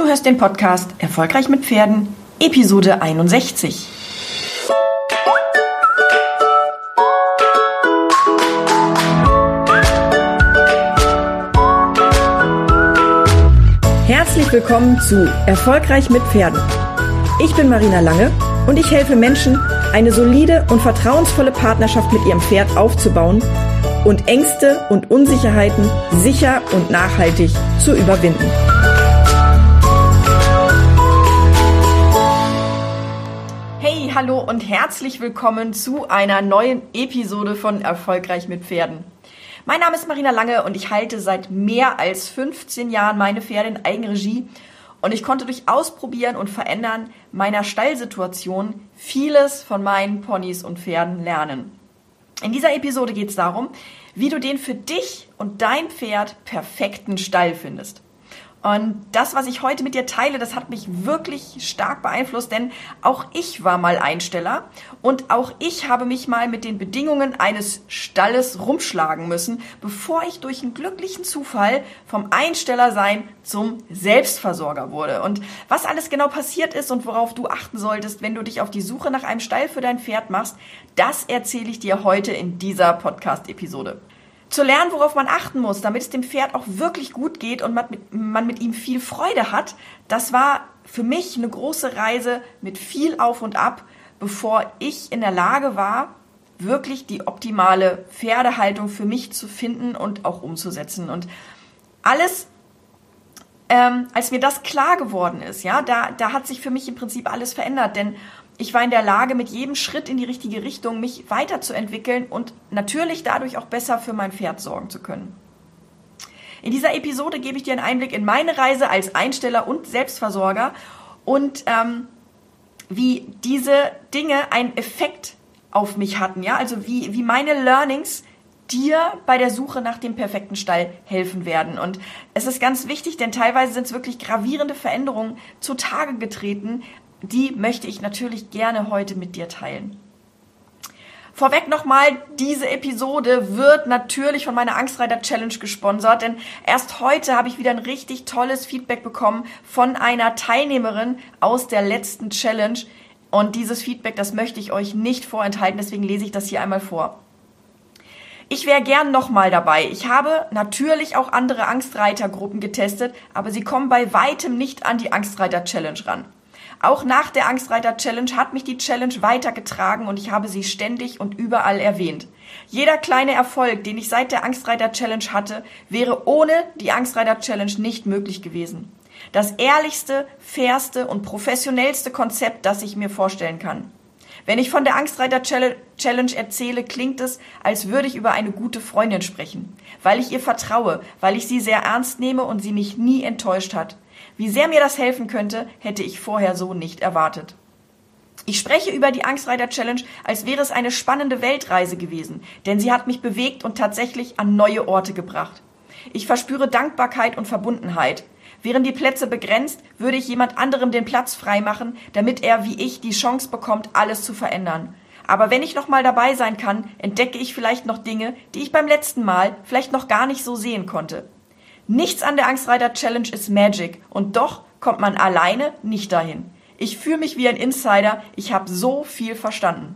Du hörst den Podcast Erfolgreich mit Pferden, Episode 61. Herzlich willkommen zu Erfolgreich mit Pferden. Ich bin Marina Lange und ich helfe Menschen, eine solide und vertrauensvolle Partnerschaft mit ihrem Pferd aufzubauen und Ängste und Unsicherheiten sicher und nachhaltig zu überwinden. Hallo und herzlich willkommen zu einer neuen Episode von Erfolgreich mit Pferden. Mein Name ist Marina Lange und ich halte seit mehr als 15 Jahren meine Pferde in Eigenregie und ich konnte durch Ausprobieren und Verändern meiner Stallsituation vieles von meinen Ponys und Pferden lernen. In dieser Episode geht es darum, wie du den für dich und dein Pferd perfekten Stall findest. Und das, was ich heute mit dir teile, das hat mich wirklich stark beeinflusst, denn auch ich war mal Einsteller und auch ich habe mich mal mit den Bedingungen eines Stalles rumschlagen müssen, bevor ich durch einen glücklichen Zufall vom Einsteller sein zum Selbstversorger wurde. Und was alles genau passiert ist und worauf du achten solltest, wenn du dich auf die Suche nach einem Stall für dein Pferd machst, das erzähle ich dir heute in dieser Podcast-Episode zu lernen, worauf man achten muss, damit es dem Pferd auch wirklich gut geht und man mit, man mit ihm viel Freude hat, das war für mich eine große Reise mit viel Auf und Ab, bevor ich in der Lage war, wirklich die optimale Pferdehaltung für mich zu finden und auch umzusetzen. Und alles, ähm, als mir das klar geworden ist, ja, da, da hat sich für mich im Prinzip alles verändert, denn ich war in der Lage, mit jedem Schritt in die richtige Richtung mich weiterzuentwickeln und natürlich dadurch auch besser für mein Pferd sorgen zu können. In dieser Episode gebe ich dir einen Einblick in meine Reise als Einsteller und Selbstversorger und ähm, wie diese Dinge einen Effekt auf mich hatten, ja, also wie, wie meine Learnings dir bei der Suche nach dem perfekten Stall helfen werden. Und es ist ganz wichtig, denn teilweise sind es wirklich gravierende Veränderungen zutage getreten, die möchte ich natürlich gerne heute mit dir teilen. Vorweg nochmal, diese Episode wird natürlich von meiner Angstreiter Challenge gesponsert, denn erst heute habe ich wieder ein richtig tolles Feedback bekommen von einer Teilnehmerin aus der letzten Challenge. Und dieses Feedback, das möchte ich euch nicht vorenthalten, deswegen lese ich das hier einmal vor. Ich wäre gern nochmal dabei. Ich habe natürlich auch andere Angstreitergruppen getestet, aber sie kommen bei weitem nicht an die Angstreiter Challenge ran. Auch nach der Angstreiter Challenge hat mich die Challenge weitergetragen und ich habe sie ständig und überall erwähnt. Jeder kleine Erfolg, den ich seit der Angstreiter Challenge hatte, wäre ohne die Angstreiter Challenge nicht möglich gewesen. Das ehrlichste, fairste und professionellste Konzept, das ich mir vorstellen kann. Wenn ich von der Angstreiter Challenge erzähle, klingt es, als würde ich über eine gute Freundin sprechen, weil ich ihr vertraue, weil ich sie sehr ernst nehme und sie mich nie enttäuscht hat. Wie sehr mir das helfen könnte, hätte ich vorher so nicht erwartet. Ich spreche über die Angstreiter Challenge, als wäre es eine spannende Weltreise gewesen, denn sie hat mich bewegt und tatsächlich an neue Orte gebracht. Ich verspüre Dankbarkeit und Verbundenheit. Wären die Plätze begrenzt, würde ich jemand anderem den Platz freimachen, damit er wie ich die Chance bekommt, alles zu verändern. Aber wenn ich noch mal dabei sein kann, entdecke ich vielleicht noch Dinge, die ich beim letzten Mal vielleicht noch gar nicht so sehen konnte. Nichts an der Angstreiter Challenge ist Magic und doch kommt man alleine nicht dahin. Ich fühle mich wie ein Insider, ich habe so viel verstanden.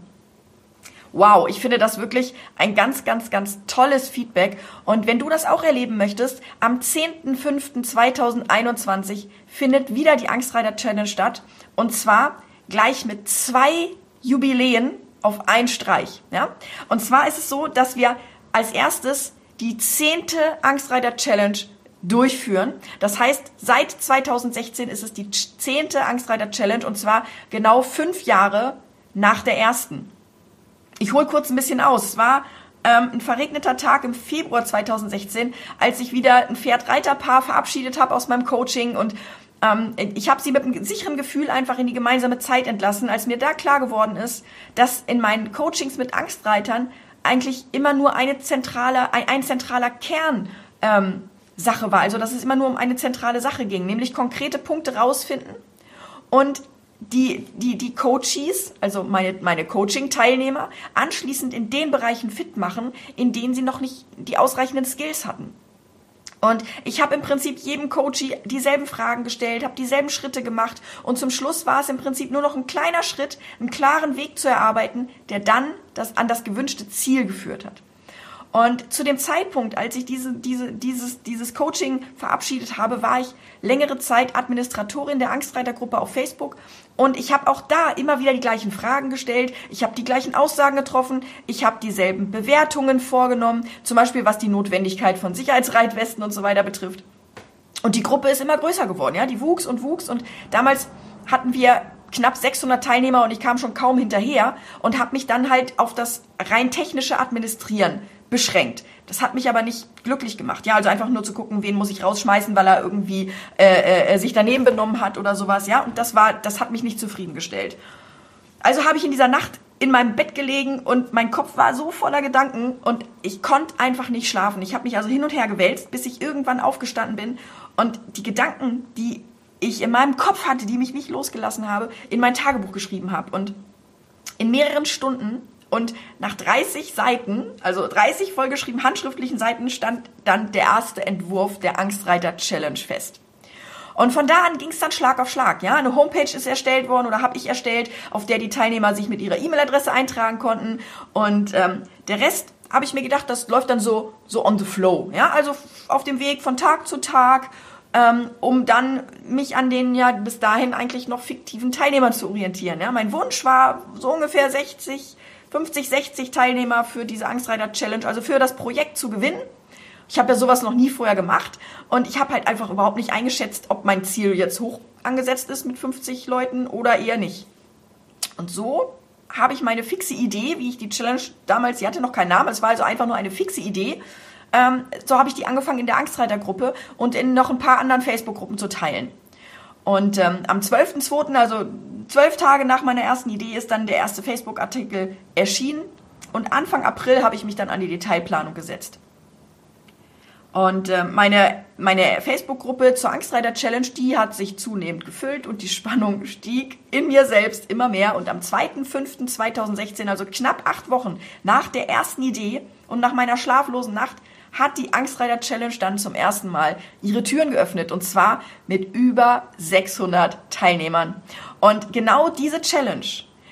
Wow, ich finde das wirklich ein ganz, ganz, ganz tolles Feedback. Und wenn du das auch erleben möchtest, am 10.05.2021 findet wieder die Angstreiter Challenge statt. Und zwar gleich mit zwei Jubiläen auf einen Streich. Ja? Und zwar ist es so, dass wir als erstes die zehnte Angstreiter Challenge durchführen. Das heißt, seit 2016 ist es die zehnte Angstreiter Challenge und zwar genau fünf Jahre nach der ersten. Ich hole kurz ein bisschen aus. Es war ähm, ein verregneter Tag im Februar 2016, als ich wieder ein Pferd-Reiter-Paar verabschiedet habe aus meinem Coaching und ähm, ich habe sie mit einem sicheren Gefühl einfach in die gemeinsame Zeit entlassen, als mir da klar geworden ist, dass in meinen Coachings mit Angstreitern eigentlich immer nur eine zentrale, ein, ein zentraler Kern ähm, Sache war. Also dass es immer nur um eine zentrale Sache ging, nämlich konkrete Punkte rausfinden und die, die, die Coaches, also meine, meine Coaching-Teilnehmer, anschließend in den Bereichen fit machen, in denen sie noch nicht die ausreichenden Skills hatten. Und ich habe im Prinzip jedem Coachie dieselben Fragen gestellt, habe dieselben Schritte gemacht und zum Schluss war es im Prinzip nur noch ein kleiner Schritt, einen klaren Weg zu erarbeiten, der dann das, an das gewünschte Ziel geführt hat. Und zu dem Zeitpunkt, als ich diese, diese, dieses, dieses Coaching verabschiedet habe, war ich längere Zeit Administratorin der Angstreitergruppe auf Facebook. Und ich habe auch da immer wieder die gleichen Fragen gestellt. Ich habe die gleichen Aussagen getroffen. Ich habe dieselben Bewertungen vorgenommen. Zum Beispiel was die Notwendigkeit von Sicherheitsreitwesten und so weiter betrifft. Und die Gruppe ist immer größer geworden. Ja, die wuchs und wuchs. Und damals hatten wir knapp 600 Teilnehmer und ich kam schon kaum hinterher und habe mich dann halt auf das rein technische Administrieren beschränkt. Das hat mich aber nicht glücklich gemacht. Ja, also einfach nur zu gucken, wen muss ich rausschmeißen, weil er irgendwie äh, äh, sich daneben benommen hat oder sowas. Ja, und das war, das hat mich nicht zufriedengestellt. Also habe ich in dieser Nacht in meinem Bett gelegen und mein Kopf war so voller Gedanken und ich konnte einfach nicht schlafen. Ich habe mich also hin und her gewälzt, bis ich irgendwann aufgestanden bin und die Gedanken, die ich in meinem Kopf hatte, die mich nicht losgelassen habe, in mein Tagebuch geschrieben habe. Und in mehreren Stunden und nach 30 Seiten, also 30 vollgeschrieben handschriftlichen Seiten, stand dann der erste Entwurf der Angstreiter Challenge fest. Und von da an ging es dann Schlag auf Schlag. Ja, eine Homepage ist erstellt worden oder habe ich erstellt, auf der die Teilnehmer sich mit ihrer E-Mail-Adresse eintragen konnten. Und ähm, der Rest habe ich mir gedacht, das läuft dann so so on the flow. Ja, also auf dem Weg von Tag zu Tag, ähm, um dann mich an den ja bis dahin eigentlich noch fiktiven Teilnehmern zu orientieren. Ja, mein Wunsch war so ungefähr 60 50, 60 Teilnehmer für diese Angstreiter Challenge, also für das Projekt zu gewinnen. Ich habe ja sowas noch nie vorher gemacht und ich habe halt einfach überhaupt nicht eingeschätzt, ob mein Ziel jetzt hoch angesetzt ist mit 50 Leuten oder eher nicht. Und so habe ich meine fixe Idee, wie ich die Challenge damals, sie hatte noch keinen Namen, es war also einfach nur eine fixe Idee. Ähm, so habe ich die angefangen in der Angstreitergruppe und in noch ein paar anderen Facebook-Gruppen zu teilen. Und ähm, am 12.02., also zwölf Tage nach meiner ersten Idee, ist dann der erste Facebook-Artikel erschienen. Und Anfang April habe ich mich dann an die Detailplanung gesetzt. Und äh, meine, meine Facebook-Gruppe zur Angstreiter Challenge, die hat sich zunehmend gefüllt und die Spannung stieg in mir selbst immer mehr. Und am 2.5.2016, also knapp acht Wochen nach der ersten Idee und nach meiner schlaflosen Nacht, hat die Angstreiter Challenge dann zum ersten Mal ihre Türen geöffnet und zwar mit über 600 Teilnehmern. Und genau diese Challenge,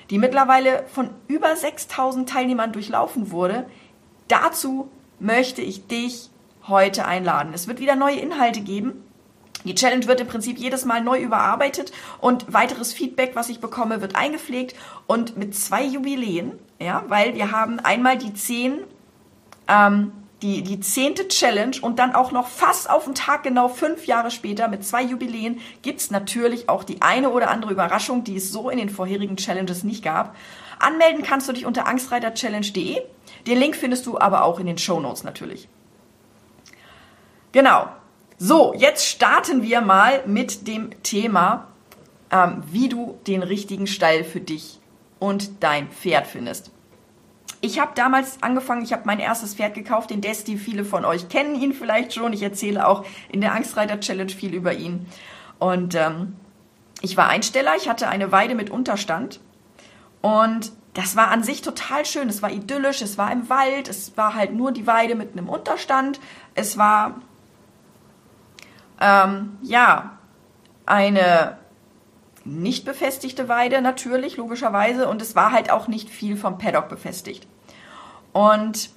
die mittlerweile von über 6000 Teilnehmern durchlaufen wurde, dazu möchte ich dich heute einladen. Es wird wieder neue Inhalte geben. Die Challenge wird im Prinzip jedes Mal neu überarbeitet und weiteres Feedback, was ich bekomme, wird eingepflegt und mit zwei Jubiläen, ja, weil wir haben einmal die zehn ähm, die, die zehnte Challenge und dann auch noch fast auf den Tag genau fünf Jahre später mit zwei Jubiläen gibt's natürlich auch die eine oder andere Überraschung, die es so in den vorherigen Challenges nicht gab. Anmelden kannst du dich unter angstreiterchallenge.de. Den Link findest du aber auch in den Show Notes natürlich. Genau. So, jetzt starten wir mal mit dem Thema, ähm, wie du den richtigen Stall für dich und dein Pferd findest. Ich habe damals angefangen, ich habe mein erstes Pferd gekauft, den Desti. Viele von euch kennen ihn vielleicht schon. Ich erzähle auch in der Angstreiter Challenge viel über ihn. Und ähm, ich war Einsteller, ich hatte eine Weide mit Unterstand. Und das war an sich total schön. Es war idyllisch, es war im Wald, es war halt nur die Weide mit einem Unterstand. Es war, ähm, ja, eine nicht befestigte Weide natürlich, logischerweise. Und es war halt auch nicht viel vom Paddock befestigt. Und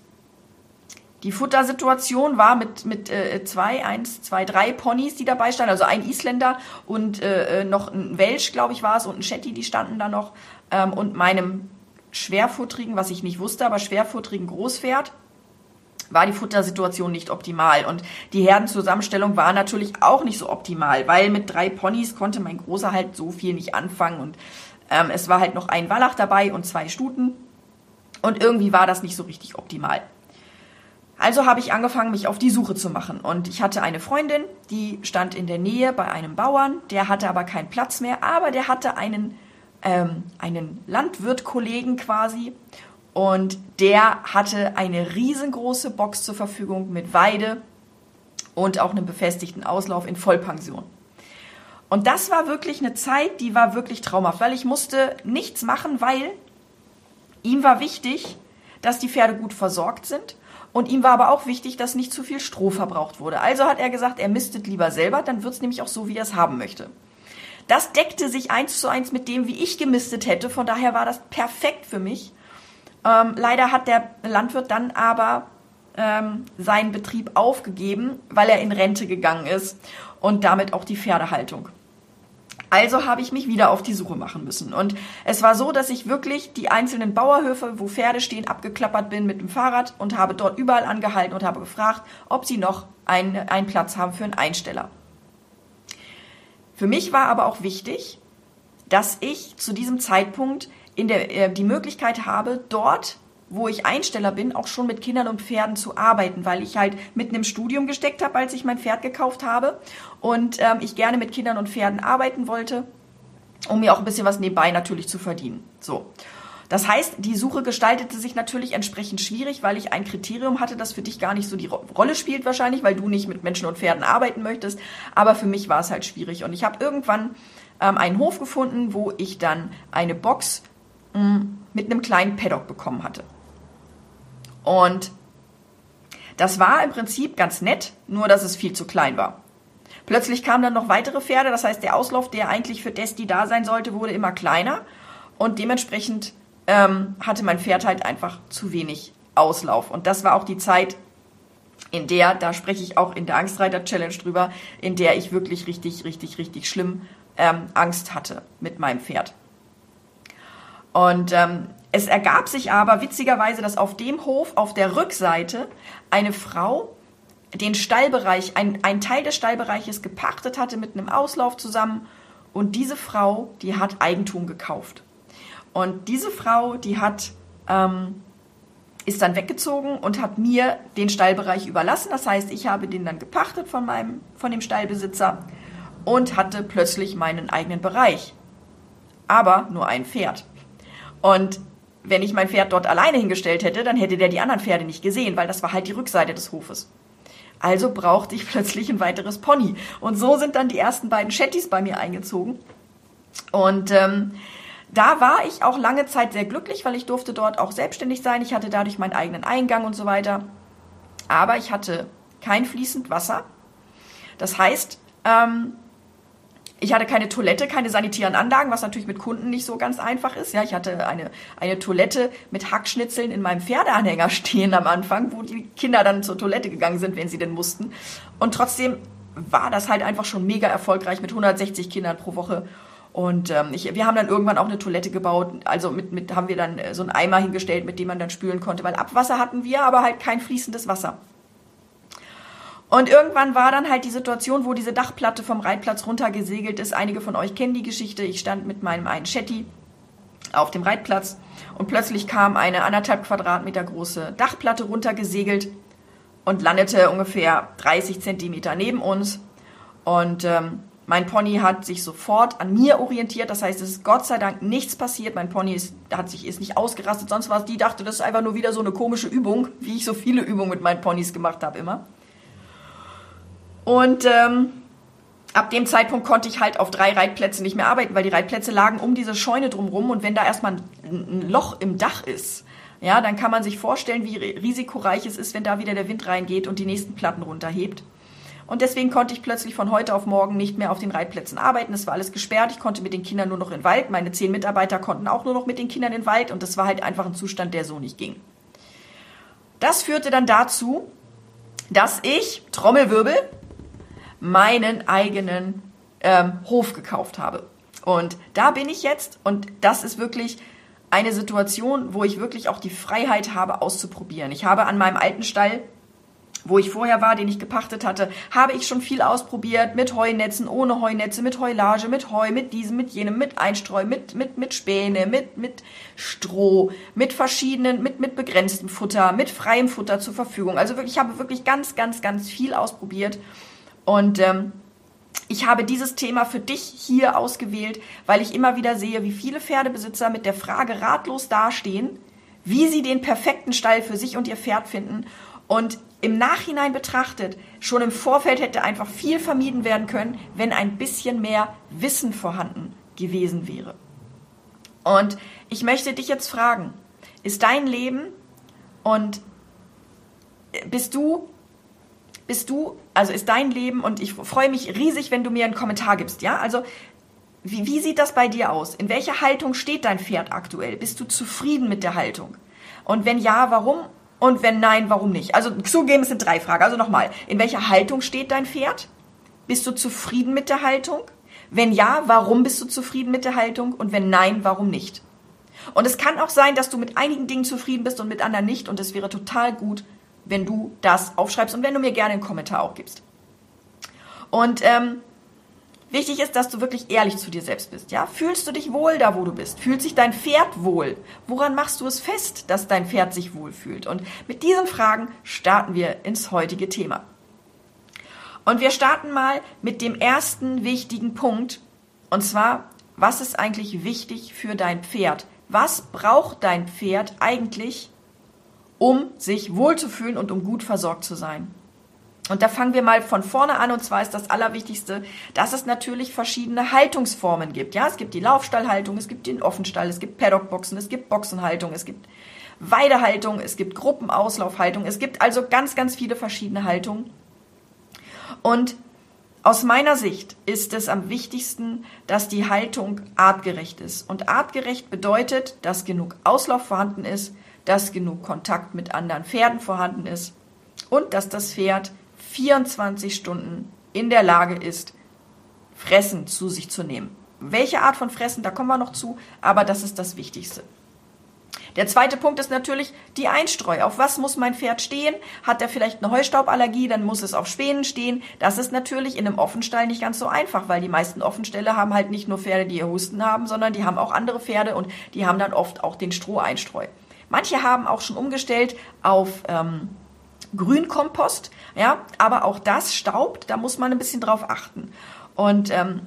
die Futtersituation war mit, mit äh, zwei, eins, zwei, drei Ponys, die dabei standen, also ein Isländer und äh, äh noch ein Welsch, glaube ich, war es, und ein Shetty, die standen da noch, ähm, und meinem schwerfutterigen, was ich nicht wusste, aber schwerfutterigen Großpferd, war die Futtersituation nicht optimal. Und die Herdenzusammenstellung war natürlich auch nicht so optimal, weil mit drei Ponys konnte mein Großer halt so viel nicht anfangen. Und ähm, es war halt noch ein Wallach dabei und zwei Stuten. Und irgendwie war das nicht so richtig optimal. Also habe ich angefangen, mich auf die Suche zu machen. Und ich hatte eine Freundin, die stand in der Nähe bei einem Bauern, der hatte aber keinen Platz mehr, aber der hatte einen, ähm, einen Landwirt-Kollegen quasi. Und der hatte eine riesengroße Box zur Verfügung mit Weide und auch einem befestigten Auslauf in Vollpension. Und das war wirklich eine Zeit, die war wirklich traumhaft, weil ich musste nichts machen, weil Ihm war wichtig, dass die Pferde gut versorgt sind Und ihm war aber auch wichtig, dass nicht zu viel Stroh verbraucht wurde. Also hat er gesagt, er mistet lieber selber, dann wird es nämlich auch so, wie er es haben möchte. Das deckte sich eins zu eins mit dem, wie ich gemistet hätte. Von daher war das perfekt für mich. Ähm, leider hat der Landwirt dann aber ähm, seinen Betrieb aufgegeben, weil er in Rente gegangen ist und damit auch die Pferdehaltung. Also habe ich mich wieder auf die Suche machen müssen. Und es war so, dass ich wirklich die einzelnen Bauerhöfe, wo Pferde stehen, abgeklappert bin mit dem Fahrrad und habe dort überall angehalten und habe gefragt, ob sie noch einen, einen Platz haben für einen Einsteller. Für mich war aber auch wichtig, dass ich zu diesem Zeitpunkt in der, äh, die Möglichkeit habe, dort wo ich Einsteller bin, auch schon mit Kindern und Pferden zu arbeiten, weil ich halt mitten im Studium gesteckt habe, als ich mein Pferd gekauft habe und ähm, ich gerne mit Kindern und Pferden arbeiten wollte, um mir auch ein bisschen was nebenbei natürlich zu verdienen. So. Das heißt, die Suche gestaltete sich natürlich entsprechend schwierig, weil ich ein Kriterium hatte, das für dich gar nicht so die Rolle spielt wahrscheinlich, weil du nicht mit Menschen und Pferden arbeiten möchtest. Aber für mich war es halt schwierig. Und ich habe irgendwann ähm, einen Hof gefunden, wo ich dann eine Box mit einem kleinen Paddock bekommen hatte. Und das war im Prinzip ganz nett, nur dass es viel zu klein war. Plötzlich kamen dann noch weitere Pferde, das heißt, der Auslauf, der eigentlich für Desti da sein sollte, wurde immer kleiner und dementsprechend ähm, hatte mein Pferd halt einfach zu wenig Auslauf. Und das war auch die Zeit, in der, da spreche ich auch in der Angstreiter-Challenge drüber, in der ich wirklich richtig, richtig, richtig schlimm ähm, Angst hatte mit meinem Pferd. Und ähm, es ergab sich aber witzigerweise, dass auf dem Hof auf der Rückseite eine Frau den Stallbereich, ein, ein Teil des Stallbereiches gepachtet hatte mit einem Auslauf zusammen. Und diese Frau, die hat Eigentum gekauft. Und diese Frau, die hat, ähm, ist dann weggezogen und hat mir den Stallbereich überlassen. Das heißt, ich habe den dann gepachtet von meinem, von dem Stallbesitzer und hatte plötzlich meinen eigenen Bereich. Aber nur ein Pferd. Und wenn ich mein Pferd dort alleine hingestellt hätte, dann hätte der die anderen Pferde nicht gesehen, weil das war halt die Rückseite des Hofes. Also brauchte ich plötzlich ein weiteres Pony. Und so sind dann die ersten beiden Chattys bei mir eingezogen. Und ähm, da war ich auch lange Zeit sehr glücklich, weil ich durfte dort auch selbstständig sein. Ich hatte dadurch meinen eigenen Eingang und so weiter. Aber ich hatte kein fließend Wasser. Das heißt, ähm, ich hatte keine Toilette, keine sanitären Anlagen, was natürlich mit Kunden nicht so ganz einfach ist. Ja, ich hatte eine, eine Toilette mit Hackschnitzeln in meinem Pferdeanhänger stehen am Anfang, wo die Kinder dann zur Toilette gegangen sind, wenn sie denn mussten. Und trotzdem war das halt einfach schon mega erfolgreich mit 160 Kindern pro Woche. Und ähm, ich, wir haben dann irgendwann auch eine Toilette gebaut. Also mit, mit haben wir dann so einen Eimer hingestellt, mit dem man dann spülen konnte, weil Abwasser hatten wir, aber halt kein fließendes Wasser. Und irgendwann war dann halt die Situation, wo diese Dachplatte vom Reitplatz runtergesegelt ist. Einige von euch kennen die Geschichte. Ich stand mit meinem einen Shetty auf dem Reitplatz und plötzlich kam eine anderthalb Quadratmeter große Dachplatte runtergesegelt und landete ungefähr 30 Zentimeter neben uns. Und ähm, mein Pony hat sich sofort an mir orientiert. Das heißt, es ist Gott sei Dank nichts passiert. Mein Pony ist, hat sich, ist nicht ausgerastet, sonst was. Die dachte, das ist einfach nur wieder so eine komische Übung, wie ich so viele Übungen mit meinen Ponys gemacht habe immer. Und ähm, ab dem Zeitpunkt konnte ich halt auf drei Reitplätzen nicht mehr arbeiten, weil die Reitplätze lagen um diese Scheune drumherum und wenn da erstmal ein, ein Loch im Dach ist, ja, dann kann man sich vorstellen, wie risikoreich es ist, wenn da wieder der Wind reingeht und die nächsten Platten runterhebt. Und deswegen konnte ich plötzlich von heute auf morgen nicht mehr auf den Reitplätzen arbeiten. Es war alles gesperrt. Ich konnte mit den Kindern nur noch in den Wald. Meine zehn Mitarbeiter konnten auch nur noch mit den Kindern in den Wald. Und das war halt einfach ein Zustand, der so nicht ging. Das führte dann dazu, dass ich, Trommelwirbel, meinen eigenen ähm, Hof gekauft habe. Und da bin ich jetzt und das ist wirklich eine Situation, wo ich wirklich auch die Freiheit habe, auszuprobieren. Ich habe an meinem alten Stall wo ich vorher war, den ich gepachtet hatte, habe ich schon viel ausprobiert mit Heunetzen, ohne Heunetze, mit Heulage, mit Heu, mit diesem, mit jenem, mit Einstreu, mit, mit, mit Späne, mit, mit Stroh, mit verschiedenen, mit, mit begrenztem Futter, mit freiem Futter zur Verfügung. Also wirklich, ich habe wirklich ganz, ganz, ganz viel ausprobiert und ähm, ich habe dieses Thema für dich hier ausgewählt, weil ich immer wieder sehe, wie viele Pferdebesitzer mit der Frage ratlos dastehen, wie sie den perfekten Stall für sich und ihr Pferd finden. Und im Nachhinein betrachtet, schon im Vorfeld hätte einfach viel vermieden werden können, wenn ein bisschen mehr Wissen vorhanden gewesen wäre. Und ich möchte dich jetzt fragen, ist dein Leben und bist du, bist du, also ist dein Leben und ich freue mich riesig, wenn du mir einen Kommentar gibst, ja? Also, wie, wie sieht das bei dir aus? In welcher Haltung steht dein Pferd aktuell? Bist du zufrieden mit der Haltung? Und wenn ja, warum? Und wenn nein, warum nicht? Also zugeben, es sind drei Fragen. Also nochmal, in welcher Haltung steht dein Pferd? Bist du zufrieden mit der Haltung? Wenn ja, warum bist du zufrieden mit der Haltung? Und wenn nein, warum nicht? Und es kann auch sein, dass du mit einigen Dingen zufrieden bist und mit anderen nicht. Und es wäre total gut, wenn du das aufschreibst und wenn du mir gerne einen Kommentar auch gibst. Und ähm, wichtig ist, dass du wirklich ehrlich zu dir selbst bist. Ja, fühlst du dich wohl da, wo du bist? Fühlt sich dein Pferd wohl? Woran machst du es fest, dass dein Pferd sich wohl fühlt? Und mit diesen Fragen starten wir ins heutige Thema. Und wir starten mal mit dem ersten wichtigen Punkt. Und zwar, was ist eigentlich wichtig für dein Pferd? Was braucht dein Pferd eigentlich, um sich wohlzufühlen und um gut versorgt zu sein? Und da fangen wir mal von vorne an, und zwar ist das Allerwichtigste, dass es natürlich verschiedene Haltungsformen gibt. Ja, es gibt die Laufstallhaltung, es gibt den Offenstall, es gibt Paddockboxen, es gibt Boxenhaltung, es gibt Weidehaltung, es gibt Gruppenauslaufhaltung, es gibt also ganz, ganz viele verschiedene Haltungen. Und aus meiner Sicht ist es am wichtigsten, dass die Haltung artgerecht ist. Und artgerecht bedeutet, dass genug Auslauf vorhanden ist, dass genug Kontakt mit anderen Pferden vorhanden ist und dass das Pferd 24 Stunden in der Lage ist, Fressen zu sich zu nehmen. Welche Art von Fressen, da kommen wir noch zu, aber das ist das Wichtigste. Der zweite Punkt ist natürlich die Einstreu. Auf was muss mein Pferd stehen? Hat er vielleicht eine Heustauballergie, dann muss es auf Spänen stehen. Das ist natürlich in einem Offenstall nicht ganz so einfach, weil die meisten Offenställe haben halt nicht nur Pferde, die ihr Husten haben, sondern die haben auch andere Pferde und die haben dann oft auch den Stroheinstreu. Manche haben auch schon umgestellt auf ähm, Grünkompost, ja, aber auch das staubt, da muss man ein bisschen drauf achten. Und ähm,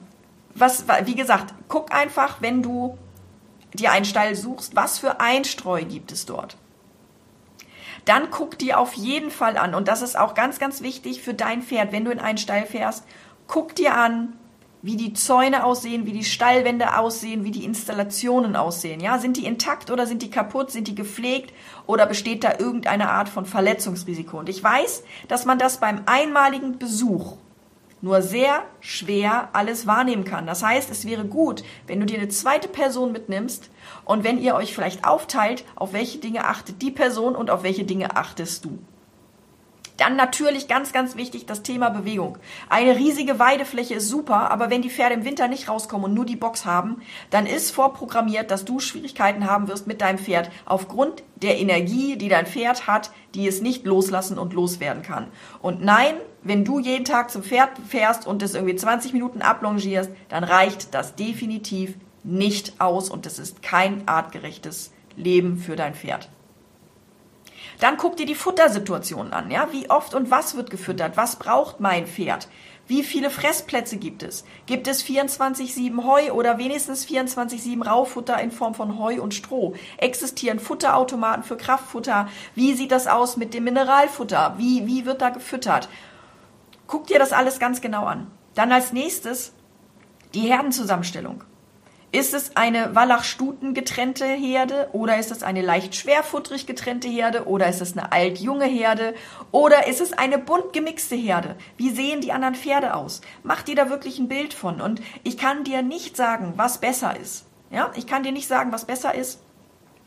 was, wie gesagt, guck einfach, wenn du dir einen Stall suchst, was für Einstreu gibt es dort? Dann guck dir auf jeden Fall an, und das ist auch ganz, ganz wichtig für dein Pferd, wenn du in einen Stall fährst, guck dir an, wie die Zäune aussehen, wie die Stallwände aussehen, wie die Installationen aussehen. Ja, sind die intakt oder sind die kaputt? Sind die gepflegt oder besteht da irgendeine Art von Verletzungsrisiko? Und ich weiß, dass man das beim einmaligen Besuch nur sehr schwer alles wahrnehmen kann. Das heißt, es wäre gut, wenn du dir eine zweite Person mitnimmst und wenn ihr euch vielleicht aufteilt, auf welche Dinge achtet die Person und auf welche Dinge achtest du. Dann natürlich ganz, ganz wichtig das Thema Bewegung. Eine riesige Weidefläche ist super, aber wenn die Pferde im Winter nicht rauskommen und nur die Box haben, dann ist vorprogrammiert, dass du Schwierigkeiten haben wirst mit deinem Pferd aufgrund der Energie, die dein Pferd hat, die es nicht loslassen und loswerden kann. Und nein, wenn du jeden Tag zum Pferd fährst und es irgendwie 20 Minuten ablongierst, dann reicht das definitiv nicht aus und es ist kein artgerechtes Leben für dein Pferd. Dann guck dir die Futtersituation an. Ja? Wie oft und was wird gefüttert? Was braucht mein Pferd? Wie viele Fressplätze gibt es? Gibt es 24-7 Heu oder wenigstens 24-7 Raufutter in Form von Heu und Stroh? Existieren Futterautomaten für Kraftfutter? Wie sieht das aus mit dem Mineralfutter? Wie, wie wird da gefüttert? Guck dir das alles ganz genau an. Dann als nächstes die Herdenzusammenstellung. Ist es eine Wallach-Stuten getrennte Herde oder ist es eine leicht schwerfutterig getrennte Herde oder ist es eine alt-junge Herde oder ist es eine bunt gemixte Herde? Wie sehen die anderen Pferde aus? Mach dir da wirklich ein Bild von und ich kann dir nicht sagen, was besser ist. Ja, ich kann dir nicht sagen, was besser ist.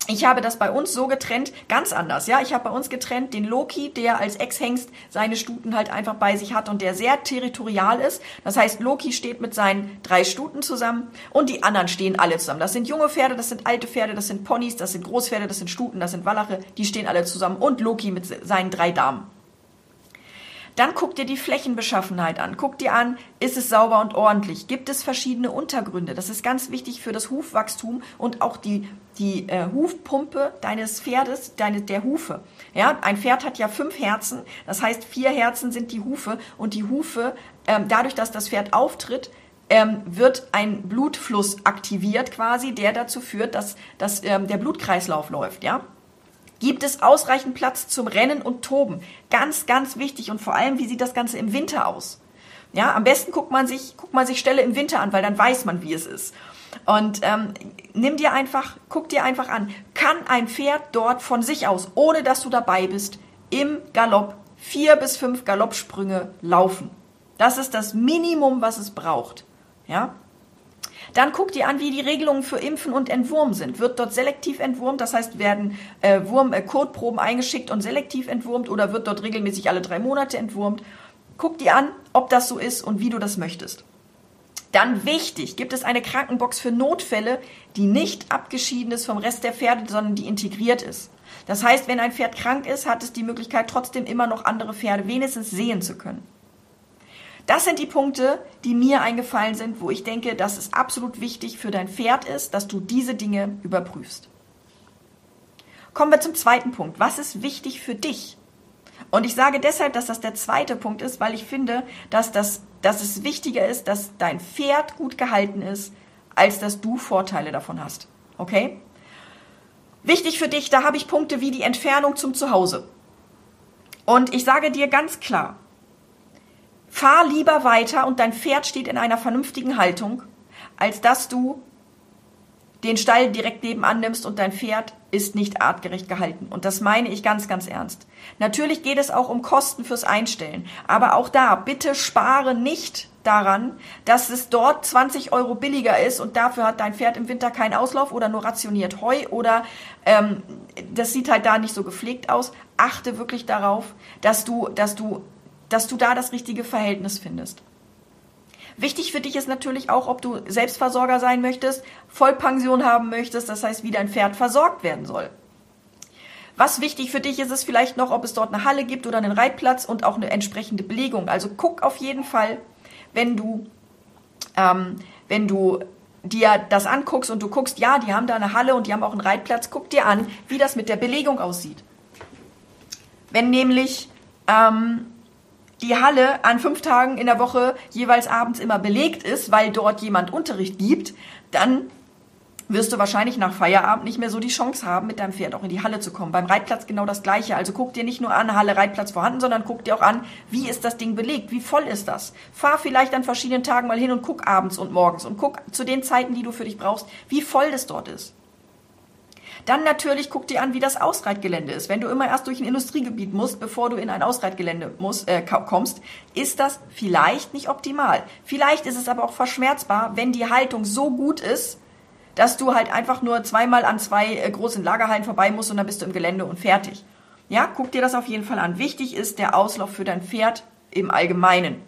Ich habe das bei uns so getrennt, ganz anders, ja. Ich habe bei uns getrennt den Loki, der als Ex-Hengst seine Stuten halt einfach bei sich hat und der sehr territorial ist. Das heißt, Loki steht mit seinen drei Stuten zusammen und die anderen stehen alle zusammen. Das sind junge Pferde, das sind alte Pferde, das sind Ponys, das sind Großpferde, das sind Stuten, das sind Wallache, die stehen alle zusammen und Loki mit seinen drei Damen. Dann guck dir die Flächenbeschaffenheit an. Guck dir an, ist es sauber und ordentlich? Gibt es verschiedene Untergründe? Das ist ganz wichtig für das Hufwachstum und auch die, die äh, Hufpumpe deines Pferdes, deine, der Hufe. Ja, ein Pferd hat ja fünf Herzen. Das heißt, vier Herzen sind die Hufe und die Hufe, ähm, dadurch, dass das Pferd auftritt, ähm, wird ein Blutfluss aktiviert quasi, der dazu führt, dass, dass ähm, der Blutkreislauf läuft, ja. Gibt es ausreichend Platz zum Rennen und Toben? Ganz, ganz wichtig. Und vor allem, wie sieht das Ganze im Winter aus? Ja, am besten guckt man sich, guckt man sich Stelle im Winter an, weil dann weiß man, wie es ist. Und ähm, nimm dir einfach, guck dir einfach an, kann ein Pferd dort von sich aus, ohne dass du dabei bist, im Galopp vier bis fünf Galoppsprünge laufen. Das ist das Minimum, was es braucht. Ja? Dann guck dir an, wie die Regelungen für Impfen und Entwurmen sind. Wird dort selektiv entwurmt, das heißt, werden äh, Wurm, äh, Kotproben eingeschickt und selektiv entwurmt oder wird dort regelmäßig alle drei Monate entwurmt? Guck dir an, ob das so ist und wie du das möchtest. Dann wichtig, gibt es eine Krankenbox für Notfälle, die nicht abgeschieden ist vom Rest der Pferde, sondern die integriert ist. Das heißt, wenn ein Pferd krank ist, hat es die Möglichkeit, trotzdem immer noch andere Pferde wenigstens sehen zu können. Das sind die Punkte, die mir eingefallen sind, wo ich denke, dass es absolut wichtig für dein Pferd ist, dass du diese Dinge überprüfst. Kommen wir zum zweiten Punkt. Was ist wichtig für dich? Und ich sage deshalb, dass das der zweite Punkt ist, weil ich finde, dass, das, dass es wichtiger ist, dass dein Pferd gut gehalten ist, als dass du Vorteile davon hast. Okay? Wichtig für dich, da habe ich Punkte wie die Entfernung zum Zuhause. Und ich sage dir ganz klar, fahr lieber weiter und dein Pferd steht in einer vernünftigen Haltung, als dass du den Stall direkt nebenan nimmst und dein Pferd ist nicht artgerecht gehalten. Und das meine ich ganz, ganz ernst. Natürlich geht es auch um Kosten fürs Einstellen. Aber auch da, bitte spare nicht daran, dass es dort 20 Euro billiger ist und dafür hat dein Pferd im Winter keinen Auslauf oder nur rationiert Heu oder ähm, das sieht halt da nicht so gepflegt aus. Achte wirklich darauf, dass du, dass du, dass du da das richtige Verhältnis findest. Wichtig für dich ist natürlich auch, ob du Selbstversorger sein möchtest, Vollpension haben möchtest, das heißt, wie dein Pferd versorgt werden soll. Was wichtig für dich ist, ist vielleicht noch, ob es dort eine Halle gibt oder einen Reitplatz und auch eine entsprechende Belegung. Also guck auf jeden Fall, wenn du, ähm, wenn du dir das anguckst und du guckst, ja, die haben da eine Halle und die haben auch einen Reitplatz, guck dir an, wie das mit der Belegung aussieht. Wenn nämlich ähm, die Halle an fünf Tagen in der Woche jeweils abends immer belegt ist, weil dort jemand Unterricht gibt, dann wirst du wahrscheinlich nach Feierabend nicht mehr so die Chance haben, mit deinem Pferd auch in die Halle zu kommen. Beim Reitplatz genau das Gleiche. Also guck dir nicht nur an, Halle, Reitplatz vorhanden, sondern guck dir auch an, wie ist das Ding belegt? Wie voll ist das? Fahr vielleicht an verschiedenen Tagen mal hin und guck abends und morgens und guck zu den Zeiten, die du für dich brauchst, wie voll das dort ist. Dann natürlich guck dir an, wie das Ausreitgelände ist. Wenn du immer erst durch ein Industriegebiet musst, bevor du in ein Ausreitgelände musst, äh, kommst, ist das vielleicht nicht optimal. Vielleicht ist es aber auch verschmerzbar, wenn die Haltung so gut ist, dass du halt einfach nur zweimal an zwei äh, großen Lagerhallen vorbei musst und dann bist du im Gelände und fertig. Ja, guck dir das auf jeden Fall an. Wichtig ist der Auslauf für dein Pferd im Allgemeinen.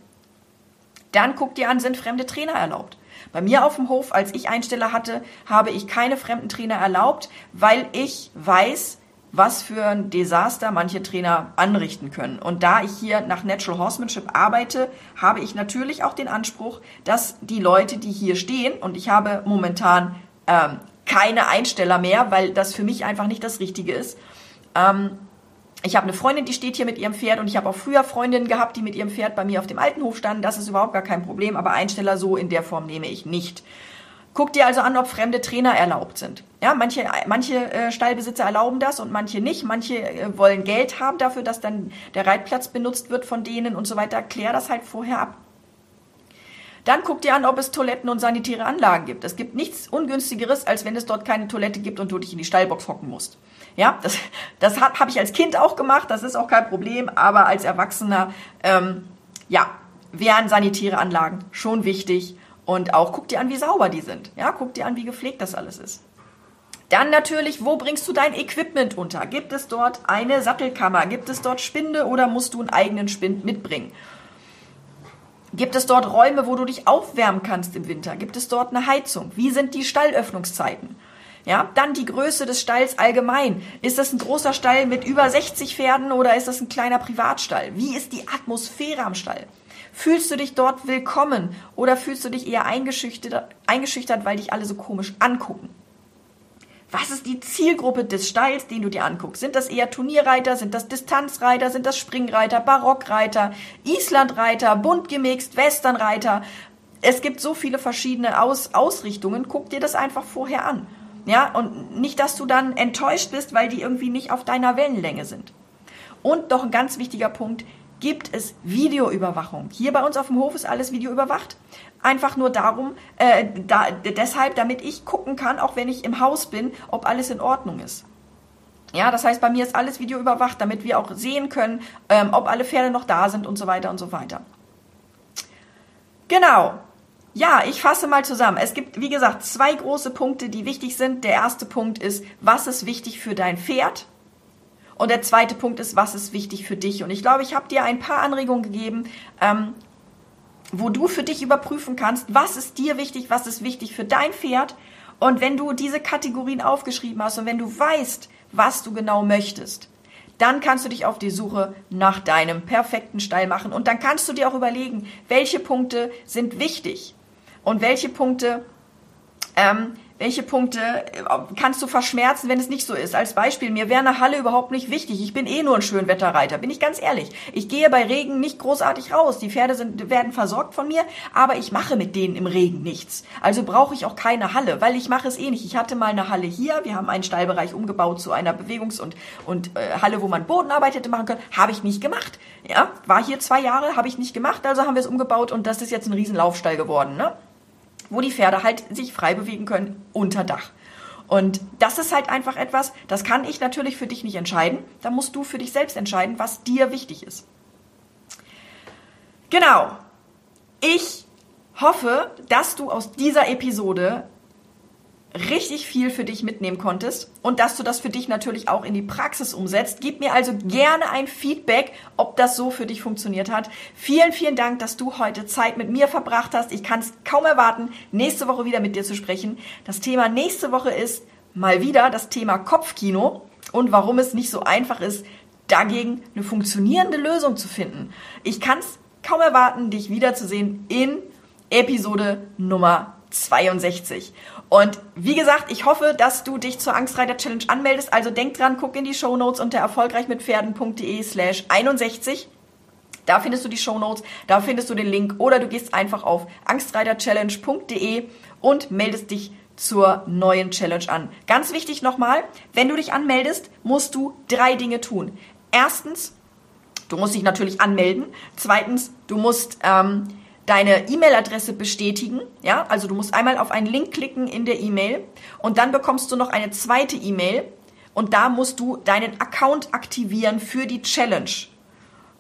Dann guck dir an, sind fremde Trainer erlaubt. Bei mir auf dem Hof, als ich Einsteller hatte, habe ich keine fremden Trainer erlaubt, weil ich weiß, was für ein Desaster manche Trainer anrichten können. Und da ich hier nach Natural Horsemanship arbeite, habe ich natürlich auch den Anspruch, dass die Leute, die hier stehen, und ich habe momentan ähm, keine Einsteller mehr, weil das für mich einfach nicht das Richtige ist, ähm, ich habe eine Freundin, die steht hier mit ihrem Pferd und ich habe auch früher Freundinnen gehabt, die mit ihrem Pferd bei mir auf dem alten Hof standen. Das ist überhaupt gar kein Problem, aber Einsteller so in der Form nehme ich nicht. Guck dir also an, ob fremde Trainer erlaubt sind. Ja, manche, manche äh, Stallbesitzer erlauben das und manche nicht. Manche äh, wollen Geld haben dafür, dass dann der Reitplatz benutzt wird von denen und so weiter. Klär das halt vorher ab. Dann guck dir an, ob es Toiletten und sanitäre Anlagen gibt. Es gibt nichts ungünstigeres, als wenn es dort keine Toilette gibt und du dich in die Stallbox hocken musst. Ja, das, das habe hab ich als Kind auch gemacht, das ist auch kein Problem, aber als Erwachsener, ähm, ja, wären sanitäre Anlagen schon wichtig. Und auch guck dir an, wie sauber die sind. Ja, guck dir an, wie gepflegt das alles ist. Dann natürlich, wo bringst du dein Equipment unter? Gibt es dort eine Sattelkammer? Gibt es dort Spinde oder musst du einen eigenen Spind mitbringen? Gibt es dort Räume, wo du dich aufwärmen kannst im Winter? Gibt es dort eine Heizung? Wie sind die Stallöffnungszeiten? Ja, dann die Größe des Stalls allgemein. Ist das ein großer Stall mit über 60 Pferden oder ist das ein kleiner Privatstall? Wie ist die Atmosphäre am Stall? Fühlst du dich dort willkommen oder fühlst du dich eher eingeschüchtert, eingeschüchtert weil dich alle so komisch angucken? Was ist die Zielgruppe des Stalls, den du dir anguckst? Sind das eher Turnierreiter? Sind das Distanzreiter? Sind das Springreiter? Barockreiter? Islandreiter? Bunt gemixt? Westernreiter? Es gibt so viele verschiedene Aus Ausrichtungen. Guck dir das einfach vorher an. Ja, und nicht, dass du dann enttäuscht bist, weil die irgendwie nicht auf deiner Wellenlänge sind. Und noch ein ganz wichtiger Punkt, gibt es Videoüberwachung. Hier bei uns auf dem Hof ist alles videoüberwacht. Einfach nur darum, äh, da, deshalb, damit ich gucken kann, auch wenn ich im Haus bin, ob alles in Ordnung ist. Ja, das heißt, bei mir ist alles Video überwacht, damit wir auch sehen können, ähm, ob alle Pferde noch da sind und so weiter und so weiter. Genau. Ja, ich fasse mal zusammen. Es gibt, wie gesagt, zwei große Punkte, die wichtig sind. Der erste Punkt ist, was ist wichtig für dein Pferd? Und der zweite Punkt ist, was ist wichtig für dich? Und ich glaube, ich habe dir ein paar Anregungen gegeben, ähm, wo du für dich überprüfen kannst, was ist dir wichtig, was ist wichtig für dein Pferd. Und wenn du diese Kategorien aufgeschrieben hast und wenn du weißt, was du genau möchtest, dann kannst du dich auf die Suche nach deinem perfekten Stall machen. Und dann kannst du dir auch überlegen, welche Punkte sind wichtig und welche Punkte ähm, welche Punkte äh, kannst du verschmerzen, wenn es nicht so ist? Als Beispiel, mir wäre eine Halle überhaupt nicht wichtig. Ich bin eh nur ein Schönwetterreiter, bin ich ganz ehrlich. Ich gehe bei Regen nicht großartig raus. Die Pferde sind, werden versorgt von mir, aber ich mache mit denen im Regen nichts. Also brauche ich auch keine Halle, weil ich mache es eh nicht. Ich hatte mal eine Halle hier. Wir haben einen Stallbereich umgebaut zu einer Bewegungs- und, und äh, Halle, wo man Bodenarbeit hätte machen können. Habe ich nicht gemacht. Ja, war hier zwei Jahre, habe ich nicht gemacht. Also haben wir es umgebaut und das ist jetzt ein Riesenlaufstall geworden. Ne? Wo die Pferde halt sich frei bewegen können unter Dach. Und das ist halt einfach etwas, das kann ich natürlich für dich nicht entscheiden. Da musst du für dich selbst entscheiden, was dir wichtig ist. Genau. Ich hoffe, dass du aus dieser Episode richtig viel für dich mitnehmen konntest und dass du das für dich natürlich auch in die Praxis umsetzt. Gib mir also gerne ein Feedback, ob das so für dich funktioniert hat. Vielen, vielen Dank, dass du heute Zeit mit mir verbracht hast. Ich kann es kaum erwarten, nächste Woche wieder mit dir zu sprechen. Das Thema nächste Woche ist mal wieder das Thema Kopfkino und warum es nicht so einfach ist, dagegen eine funktionierende Lösung zu finden. Ich kann es kaum erwarten, dich wiederzusehen in Episode Nummer 62. Und wie gesagt, ich hoffe, dass du dich zur Angstreiter Challenge anmeldest. Also denk dran, guck in die Show Notes unter erfolgreichmitpferden.de slash 61. Da findest du die Show Notes, da findest du den Link oder du gehst einfach auf angstreiterchallenge.de und meldest dich zur neuen Challenge an. Ganz wichtig nochmal, wenn du dich anmeldest, musst du drei Dinge tun. Erstens, du musst dich natürlich anmelden. Zweitens, du musst ähm, deine E-Mail-Adresse bestätigen. Ja, also du musst einmal auf einen Link klicken in der E-Mail und dann bekommst du noch eine zweite E-Mail und da musst du deinen Account aktivieren für die Challenge.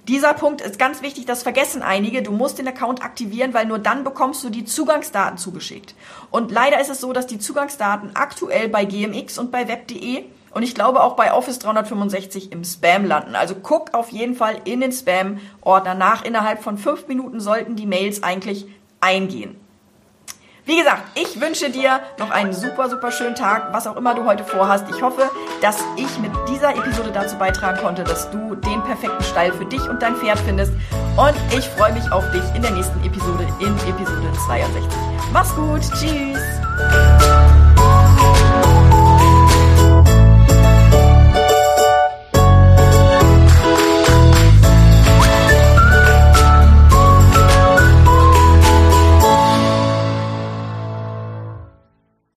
Dieser Punkt ist ganz wichtig, das vergessen einige. Du musst den Account aktivieren, weil nur dann bekommst du die Zugangsdaten zugeschickt. Und leider ist es so, dass die Zugangsdaten aktuell bei GMX und bei web.de und ich glaube auch bei Office 365 im Spam landen. Also guck auf jeden Fall in den Spam-Ordner nach. Innerhalb von fünf Minuten sollten die Mails eigentlich eingehen. Wie gesagt, ich wünsche dir noch einen super, super schönen Tag, was auch immer du heute vorhast. Ich hoffe, dass ich mit dieser Episode dazu beitragen konnte, dass du den perfekten Stall für dich und dein Pferd findest. Und ich freue mich auf dich in der nächsten Episode, in Episode 62. Mach's gut, tschüss!